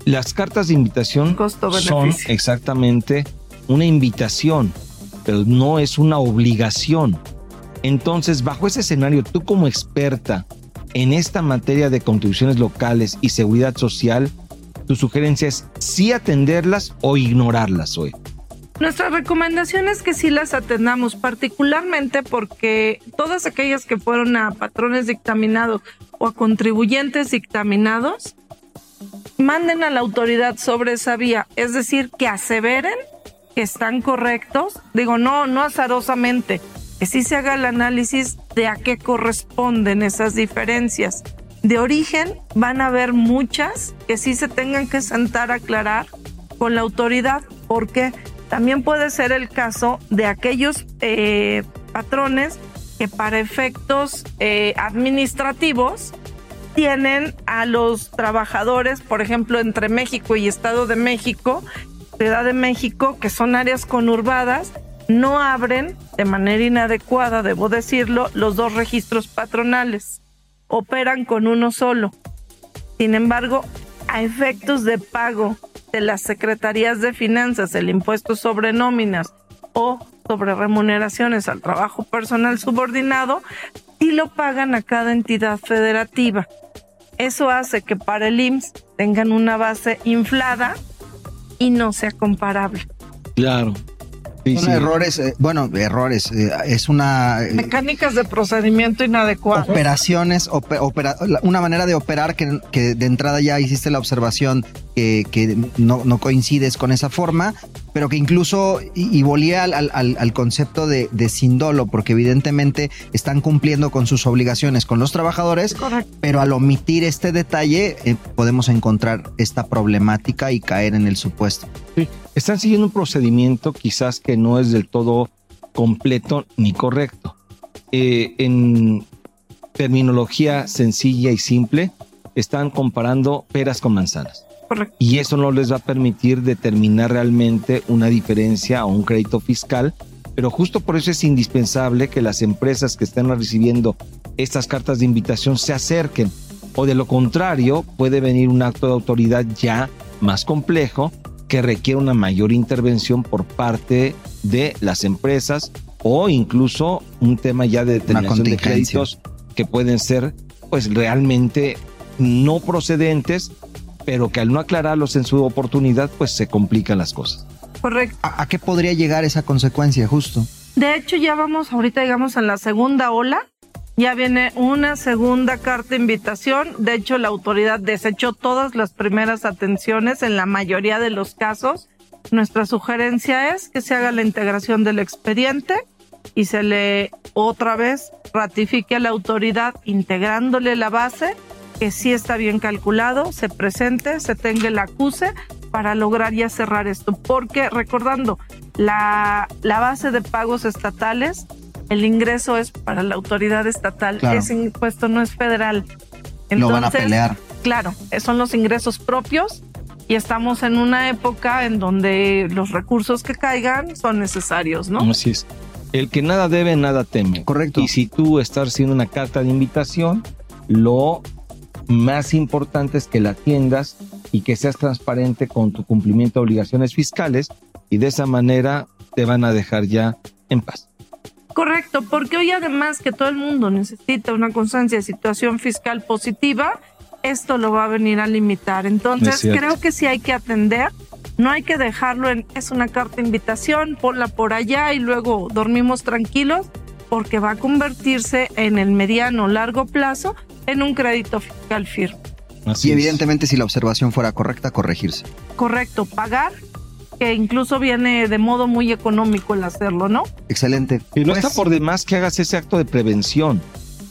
C: las cartas de invitación son exactamente una invitación, pero no es una obligación. Entonces, bajo ese escenario, tú como experta en esta materia de contribuciones locales y seguridad social, tu sugerencia es sí atenderlas o ignorarlas hoy.
I: Nuestra recomendación es que sí las atendamos, particularmente porque todas aquellas que fueron a patrones dictaminados o a contribuyentes dictaminados, manden a la autoridad sobre esa vía, es decir, que aseveren que están correctos, digo, no, no azarosamente, que sí se haga el análisis de a qué corresponden esas diferencias. De origen van a haber muchas que sí se tengan que sentar a aclarar con la autoridad, porque también puede ser el caso de aquellos eh, patrones que para efectos eh, administrativos tienen a los trabajadores, por ejemplo, entre México y Estado de México, Ciudad de México, que son áreas conurbadas, no abren de manera inadecuada, debo decirlo, los dos registros patronales. Operan con uno solo. Sin embargo, a efectos de pago de las secretarías de finanzas, el impuesto sobre nóminas o sobre remuneraciones al trabajo personal subordinado, y lo pagan a cada entidad federativa. Eso hace que para el IMSS tengan una base inflada y no sea comparable.
C: Claro.
B: Son errores, eh, bueno, errores, eh, es una...
I: eh, Mecánicas de procedimiento inadecuadas.
B: operaciones, ope- opera- una manera de operar que, que de entrada ya hiciste la observación que, que no, no coincides con esa forma, pero que incluso, y, y volía al, al- al- al concepto de, de sin dolo, porque evidentemente están cumpliendo con sus obligaciones con los trabajadores, pero al omitir este detalle eh, podemos encontrar esta problemática y caer en el supuesto.
C: Sí, Están siguiendo un procedimiento quizás que no es del todo completo ni correcto. Eh, en terminología sencilla y simple, están comparando peras con manzanas.
I: Correcto.
C: Y eso no les va a permitir determinar realmente una diferencia o un crédito fiscal. Pero justo por eso es indispensable que las empresas que estén recibiendo estas cartas de invitación se acerquen. O de lo contrario, puede venir un acto de autoridad ya más complejo que requiere una mayor intervención por parte de las empresas o incluso un tema ya de determinación de créditos que pueden ser pues realmente no procedentes, pero que al no aclararlos en su oportunidad pues se complican las cosas.
I: Correcto.
B: ¿A, a qué podría llegar esa consecuencia justo?
I: De hecho, ya vamos ahorita, digamos, en la segunda ola. Ya viene una segunda carta de invitación. De hecho, la autoridad desechó todas las primeras atenciones en la mayoría de los casos. Nuestra sugerencia es que se haga la integración del expediente y se le otra vez ratifique a la autoridad integrándole la base que sí está bien calculado, se presente, se tenga el acuse para lograr ya cerrar esto. Porque recordando, la, la base de pagos estatales, el ingreso es para la autoridad estatal,
B: Claro.
I: ese impuesto no es federal.
B: Lo van a pelear.
I: Claro, son los ingresos propios y estamos en una época en donde los recursos que caigan son necesarios, ¿no?
C: Así es. El que nada debe, nada teme.
B: Correcto.
C: Y si tú estás haciendo una carta de invitación, lo más importante es que la atiendas y que seas transparente con tu cumplimiento de obligaciones fiscales y de esa manera te van a dejar ya en paz.
I: Correcto, porque hoy además que todo el mundo necesita una constancia de situación fiscal positiva, esto lo va a venir a limitar.
C: Es
I: Entonces creo que sí hay que atender, no hay que dejarlo en es una carta de invitación, ponla por allá y luego dormimos tranquilos, porque va a convertirse en el mediano largo plazo en un crédito fiscal firme.
B: y evidentemente si la observación fuera correcta, corregirse.
I: Correcto, pagar, que incluso viene de modo muy económico el hacerlo, ¿no?
B: Excelente.
C: Y no
B: Pues,
C: está por demás que hagas ese acto de prevención,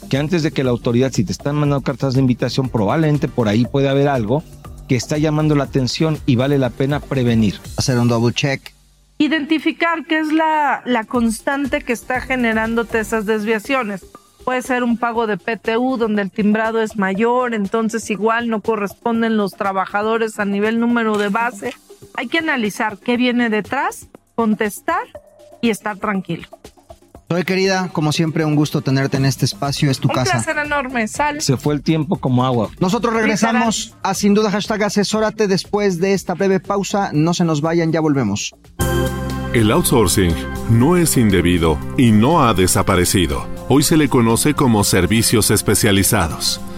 C: que antes de que la autoridad, si te están mandando cartas de invitación, probablemente por ahí puede haber algo que está llamando la atención y vale la pena prevenir.
B: Hacer un double check.
I: Identificar qué es la, la constante que está generándote esas desviaciones. Puede ser un pago de PTU donde el timbrado es mayor, entonces igual no corresponden los trabajadores a nivel número de base. Hay que analizar qué viene detrás, contestar y estar tranquilo.
B: Soy querida, como siempre, un gusto tenerte en este espacio, es tu
I: Un
B: casa.
I: placer enorme, Sal.
C: Se fue el tiempo como agua.
B: Nosotros regresamos a Sin Duda Hashtag Asesórate después de esta breve pausa. No se nos vayan, ya volvemos.
J: El outsourcing no es indebido y no ha desaparecido. Hoy se le conoce como servicios especializados.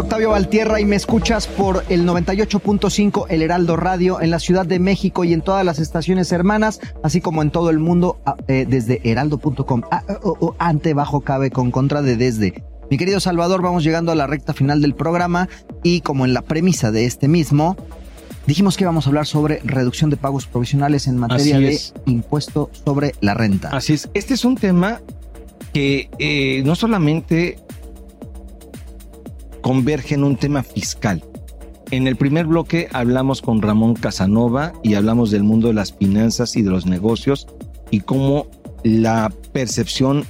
B: Octavio Valtierra y me escuchas por el 98.5 El Heraldo Radio en la Ciudad de México y en todas las estaciones hermanas, así como en todo el mundo ah, eh, desde heraldo.com. Ah, oh, oh, ante bajo cabe con contra de desde. Mi querido Salvador, vamos llegando a la recta final del programa y como en la premisa de este mismo, dijimos que íbamos a hablar sobre reducción de pagos provisionales en materia de
C: es.
B: impuesto sobre la renta.
C: Así es. Este es un tema que eh, no solamente converge en un tema fiscal. En el primer bloque hablamos con Ramón Casanova y hablamos del mundo de las finanzas y de los negocios y cómo la percepción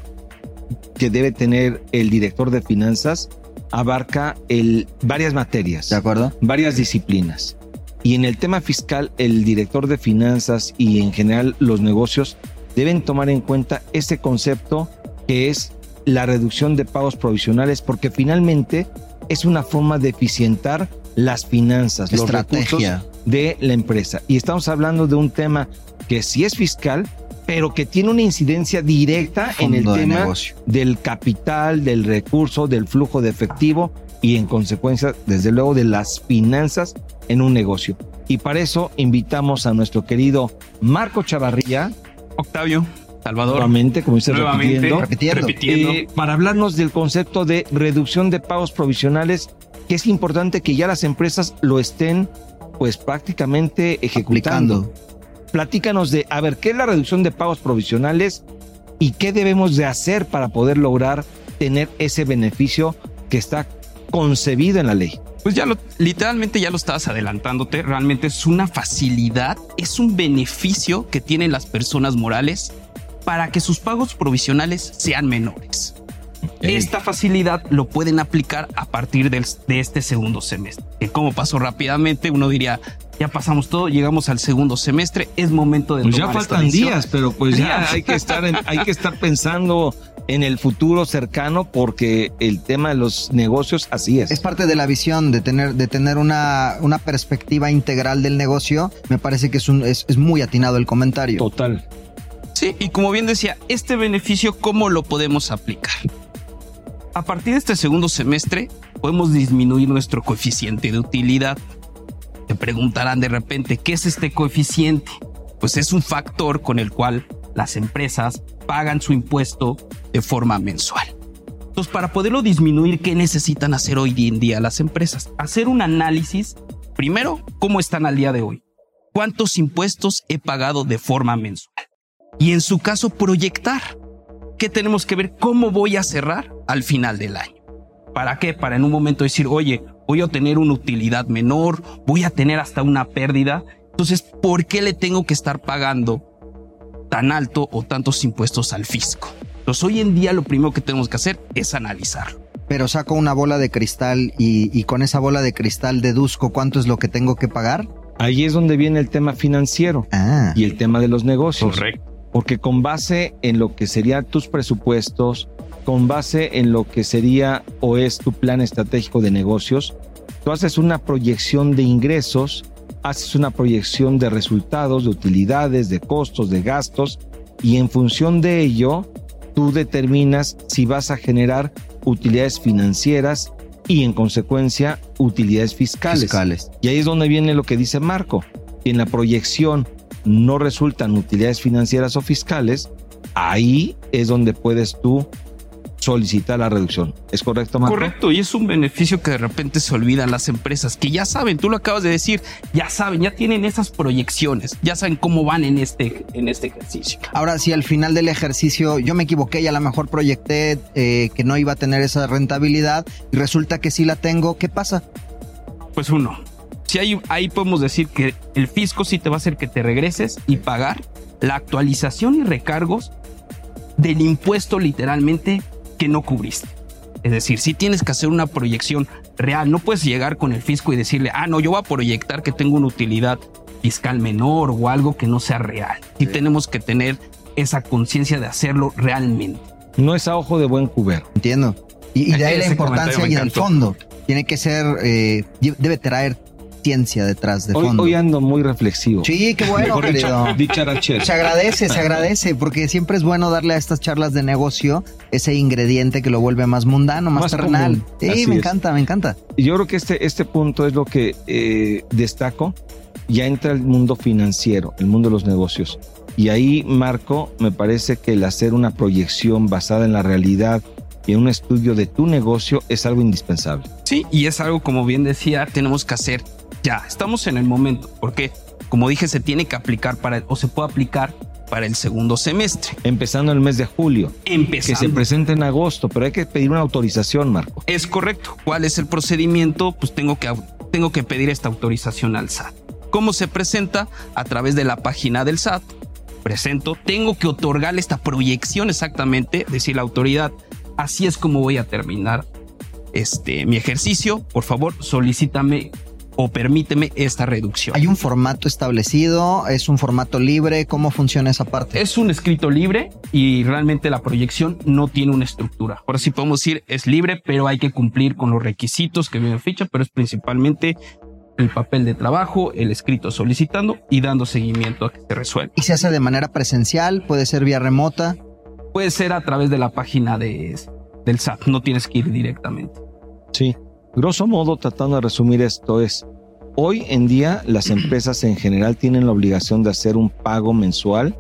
C: que debe tener el director de finanzas abarca el, varias materias.
B: ¿De acuerdo?
C: Varias disciplinas. Y en el tema fiscal, el director de finanzas y en general los negocios deben tomar en cuenta ese concepto que es la reducción de pagos provisionales, porque finalmente es una forma de eficientar las finanzas, los
B: Estrategia.
C: recursos de la empresa. Y estamos hablando de un tema que sí es fiscal, pero que tiene una incidencia directa en el
B: de
C: tema
B: negocio.
C: del capital, del recurso, del flujo de efectivo y en consecuencia, desde luego, de las finanzas en un negocio. Y para eso invitamos a nuestro querido Marco Chavarría,
K: Octavio, Salvador.
C: nuevamente, como dice, repitiendo,
B: Repitiendo.
K: repitiendo.
C: eh, para hablarnos del concepto de reducción de pagos provisionales, que es importante que ya las empresas lo estén pues prácticamente ejecutando.
B: Aplicando.
C: Platícanos de, a ver, ¿qué es la reducción de pagos provisionales y qué debemos de hacer para poder lograr tener ese beneficio que está concebido en la ley?
K: Pues ya lo, literalmente ya lo estabas adelantándote. Realmente es una facilidad, es un beneficio que tienen las personas morales para que sus pagos provisionales sean menores. Esta facilidad lo pueden aplicar a partir del- de este segundo semestre. Que como pasó rápidamente, uno diría, ya pasamos todo, llegamos al segundo semestre, es momento de
C: Pues ya
K: tomar esta
C: faltan
K: decisión.
C: días, pero pues ya hay que estar en- hay que estar pensando en el futuro cercano porque el tema de los negocios así es.
B: Es parte de la visión de tener, de tener una, una perspectiva integral del negocio. Me parece que es, un, es, es muy atinado el comentario.
C: Total.
K: Sí, y como bien decía, este beneficio, ¿cómo lo podemos aplicar? A partir de este segundo semestre, podemos disminuir nuestro coeficiente de utilidad. Te preguntarán de repente, ¿qué es este coeficiente? Pues es un factor con el cual las empresas pagan su impuesto de forma mensual. Entonces, para poderlo disminuir, ¿qué necesitan hacer hoy en día las empresas? Hacer un análisis, primero, ¿cómo están al día de hoy? ¿Cuántos impuestos he pagado de forma mensual? Y en su caso proyectar. ¿Qué tenemos que ver? ¿Cómo voy a cerrar al final del año? ¿Para qué? Para en un momento decir, oye, voy a tener una utilidad menor, voy a tener hasta una pérdida. Entonces, ¿por qué le tengo que estar pagando tan alto o tantos impuestos al fisco? Entonces, hoy en día lo primero que tenemos que hacer es analizarlo.
B: Pero saco una bola de cristal y, y con esa bola de cristal deduzco cuánto es lo que tengo que pagar.
C: Ahí es donde viene el tema financiero
B: Ah,
C: y el tema de los negocios.
K: Correcto.
C: Porque con base en lo que serían tus presupuestos, con base en lo que sería o es tu plan estratégico de negocios, tú haces una proyección de ingresos, haces una proyección de resultados, de utilidades, de costos, de gastos, y en función de ello, tú determinas si vas a generar utilidades financieras y en consecuencia utilidades fiscales.
B: fiscales.
C: Y ahí es donde viene lo que dice Marco. En la proyección no resultan utilidades financieras o fiscales, ahí es donde puedes tú solicitar la reducción. ¿Es correcto, Marco?
K: Correcto, y es un beneficio que de repente se olvidan las empresas, que ya saben, tú lo acabas de decir, ya saben, ya tienen esas proyecciones, ya saben cómo van en este, en este ejercicio.
B: Ahora, si al final del ejercicio yo me equivoqué y a lo mejor proyecté eh, que no iba a tener esa rentabilidad y resulta que sí la tengo, ¿qué pasa?
K: Pues uno, si hay, ahí podemos decir que el fisco sí te va a hacer que te regreses y pagar la actualización y recargos del impuesto literalmente que no cubriste. Es decir, si tienes que hacer una proyección real, no puedes llegar con el fisco y decirle, ah, no, yo voy a proyectar que tengo una utilidad fiscal menor o algo que no sea real. Y tenemos que tener esa conciencia de hacerlo realmente.
C: No es a ojo de buen cubero.
B: Entiendo. Y, y de ahí la importancia y el fondo. Tiene que ser, eh, debe traer ciencia detrás de
C: Hoy,
B: fondo.
C: hoy ando muy reflexivo.
B: Sí, qué bueno,
C: Mejor
B: querido. Se agradece, se agradece, porque siempre es bueno darle a estas charlas de negocio ese ingrediente que lo vuelve más mundano, más,
C: Más
B: terrenal.
C: común.
B: Sí,
C: Así
B: me
C: es.
B: encanta, me encanta.
C: Y Yo creo que este, este punto es lo que eh, destaco. Ya entra el mundo financiero, el mundo de los negocios. Y ahí, Marco, me parece que el hacer una proyección basada en la realidad y en un estudio de tu negocio es algo indispensable.
K: Sí, y es algo, como bien decía, tenemos que hacer ya. Estamos en el momento, porque, como dije, se tiene que aplicar para, o se puede aplicar para el segundo semestre.
C: Empezando el mes de julio, que
K: Empezando.
C: se presenta en agosto, pero hay que pedir una autorización, Marco.
K: Es correcto. ¿Cuál es el procedimiento? Pues tengo que, tengo que pedir esta autorización al SAT. ¿Cómo se presenta? A través de la página del SAT. Presento, tengo que otorgarle esta proyección exactamente, decir la autoridad, así es como voy a terminar este, mi ejercicio. Por favor, solicítame o permíteme esta reducción.
B: Hay un formato establecido, es un formato libre, ¿cómo funciona esa parte?
K: Es un escrito libre y realmente la proyección no tiene una estructura. Ahora sí podemos decir es libre, pero hay que cumplir con los requisitos que viene en ficha, pero es principalmente el papel de trabajo, el escrito solicitando y dando seguimiento a que se resuelva.
B: ¿Y se hace de manera presencial? ¿Puede ser vía remota?
K: Puede ser a través de la página de, del SAT, no tienes que ir directamente.
C: Sí. Grosso modo, tratando de resumir esto es, hoy en día las empresas en general tienen la obligación de hacer un pago mensual,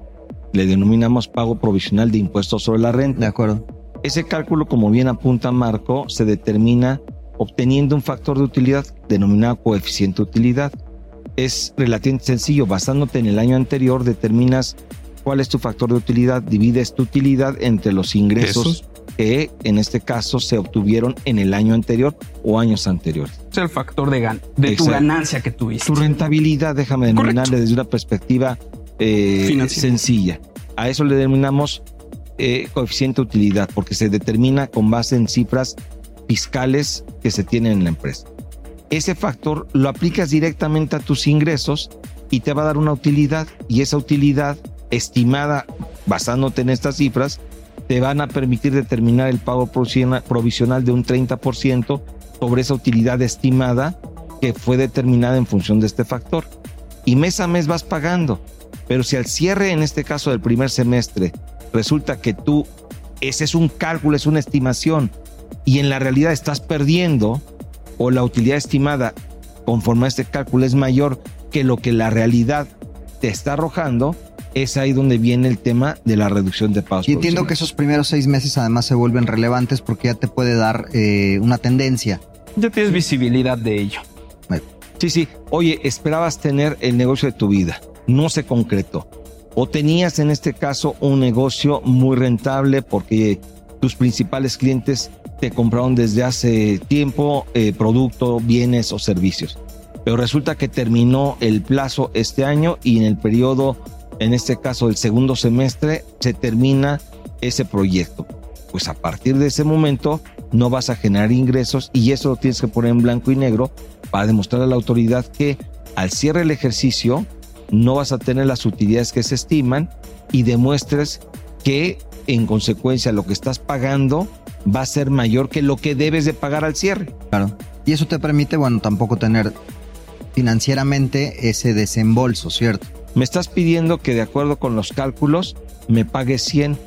C: le denominamos pago provisional de impuestos sobre la renta.
B: De acuerdo.
C: Ese cálculo, como bien apunta Marco, se determina obteniendo un factor de utilidad denominado coeficiente de utilidad. Es relativamente sencillo, basándote en el año anterior, determinas cuál es tu factor de utilidad, divides tu utilidad entre los ingresos que en este caso se obtuvieron en el año anterior o años anteriores.
K: Es el factor de, gan de tu ganancia que tuviste.
C: Tu rentabilidad, déjame denominarle desde una perspectiva eh, sencilla. A eso le denominamos eh, coeficiente de utilidad, porque se determina con base en cifras fiscales que se tienen en la empresa. Ese factor lo aplicas directamente a tus ingresos y te va a dar una utilidad y esa utilidad estimada basándote en estas cifras te van a permitir determinar el pago provisiona- provisional de un 30% sobre esa utilidad estimada que fue determinada en función de este factor. Y mes a mes vas pagando. Pero si al cierre, en este caso del primer semestre, resulta que tú, ese es un cálculo, es una estimación, y en la realidad estás perdiendo, o la utilidad estimada conforme a este cálculo es mayor que lo que la realidad te está arrojando, es ahí donde viene el tema de la reducción de pagos.
B: Y entiendo que esos primeros seis meses además se vuelven relevantes porque ya te puede dar eh, una tendencia.
K: Ya tienes visibilidad de ello.
C: Sí, sí. Oye, esperabas tener el negocio de tu vida. No se concretó. O tenías en este caso un negocio muy rentable porque tus principales clientes te compraron desde hace tiempo eh, producto, bienes o servicios. Pero resulta que terminó el plazo este año y en el periodo, en este caso el segundo semestre, se termina ese proyecto. Pues a partir de ese momento no vas a generar ingresos y eso lo tienes que poner en blanco y negro para demostrar a la autoridad que al cierre del ejercicio no vas a tener las utilidades que se estiman y demuestres que en consecuencia lo que estás pagando va a ser mayor que lo que debes de pagar al cierre.
B: Claro. Y eso te permite, bueno, tampoco tener financieramente ese desembolso, ¿cierto?
C: Me estás pidiendo que de acuerdo con los cálculos me pagues 100,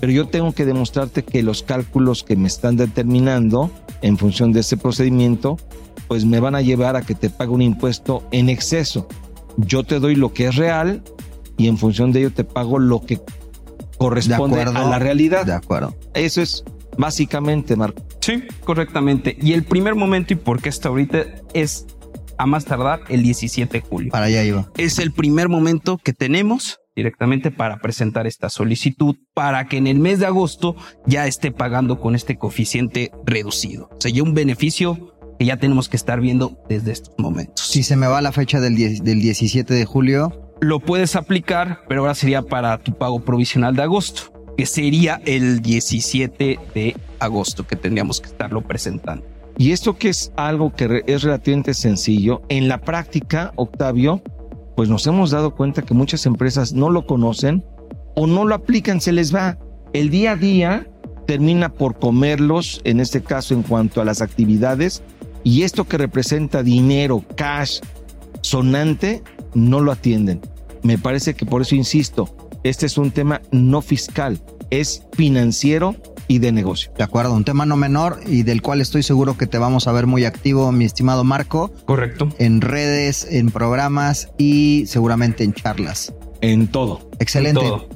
C: pero yo tengo que demostrarte que los cálculos que me están determinando en función de ese procedimiento, pues me van a llevar a que te pague un impuesto en exceso. Yo te doy lo que es real y en función de ello te pago lo que corresponde
B: acuerdo.
C: a la realidad.
B: De acuerdo.
C: Eso es básicamente, Marco.
K: Sí, correctamente. Y el primer momento y por qué hasta ahorita es a más tardar el 17 de julio.
B: Para allá iba.
K: Es el primer momento que tenemos directamente para presentar esta solicitud para que en el mes de agosto ya esté pagando con este coeficiente reducido. O sea, ya un beneficio que ya tenemos que estar viendo desde estos momentos.
B: Si se me va la fecha del, 10 del 17 de julio,
K: Lo puedes aplicar, pero ahora sería para tu pago provisional de agosto, que sería el 17 de agosto que tendríamos que estarlo presentando.
C: Y esto que es algo que es relativamente sencillo, en la práctica, Octavio, pues nos hemos dado cuenta que muchas empresas no lo conocen o no lo aplican, se les va. El día a día termina por comerlos, en este caso en cuanto a las actividades, y esto que representa dinero, cash, sonante, no lo atienden. Me parece que por eso insisto, este es un tema no fiscal, es financiero y de negocio.
B: De acuerdo, un tema no menor y del cual estoy seguro que te vamos a ver muy activo, mi estimado Marco.
K: Correcto.
B: En redes, en programas y seguramente en charlas.
C: En todo.
B: Excelente.
K: En todo.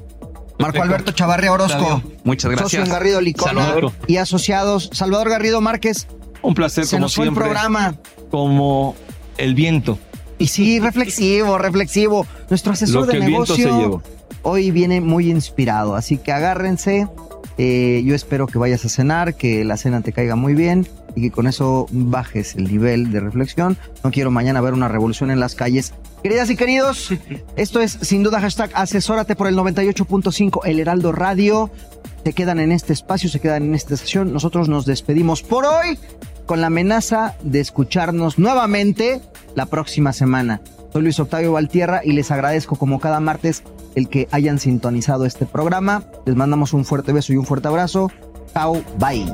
B: Marco Alberto Chavarria Orozco.
K: Muchas gracias.
B: Socio en Garrido Licona
K: Salvador.
B: y asociados. Salvador Garrido Márquez.
C: Un placer
B: Se
C: como
B: nos fue el
C: siempre.
B: programa.
C: Como el viento.
B: Y sí, reflexivo, reflexivo. Nuestro asesor
C: Lo que
B: de
C: el viento
B: negocio
C: se llevó.
B: hoy viene muy inspirado, así que agárrense. Eh, yo espero que vayas a cenar, que la cena te caiga muy bien y que con eso bajes el nivel de reflexión. No quiero mañana ver una revolución en las calles. Queridas y queridos, esto es sin duda hashtag asesórate por el 98.5 El Heraldo Radio. Se quedan en este espacio, se quedan en esta estación. Nosotros nos despedimos por hoy con la amenaza de escucharnos nuevamente la próxima semana. Soy Luis Octavio Valtierra y les agradezco como cada martes el que hayan sintonizado este programa. Les mandamos un fuerte beso y un fuerte abrazo. Chao, bye.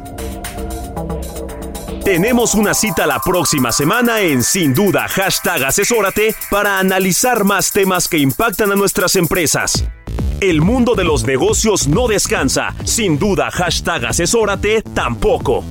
A: Tenemos una cita la próxima semana en Sin Duda Asesórate para analizar más temas que impactan a nuestras empresas. El mundo de los negocios no descansa. Sin duda Hashtag Asesórate tampoco.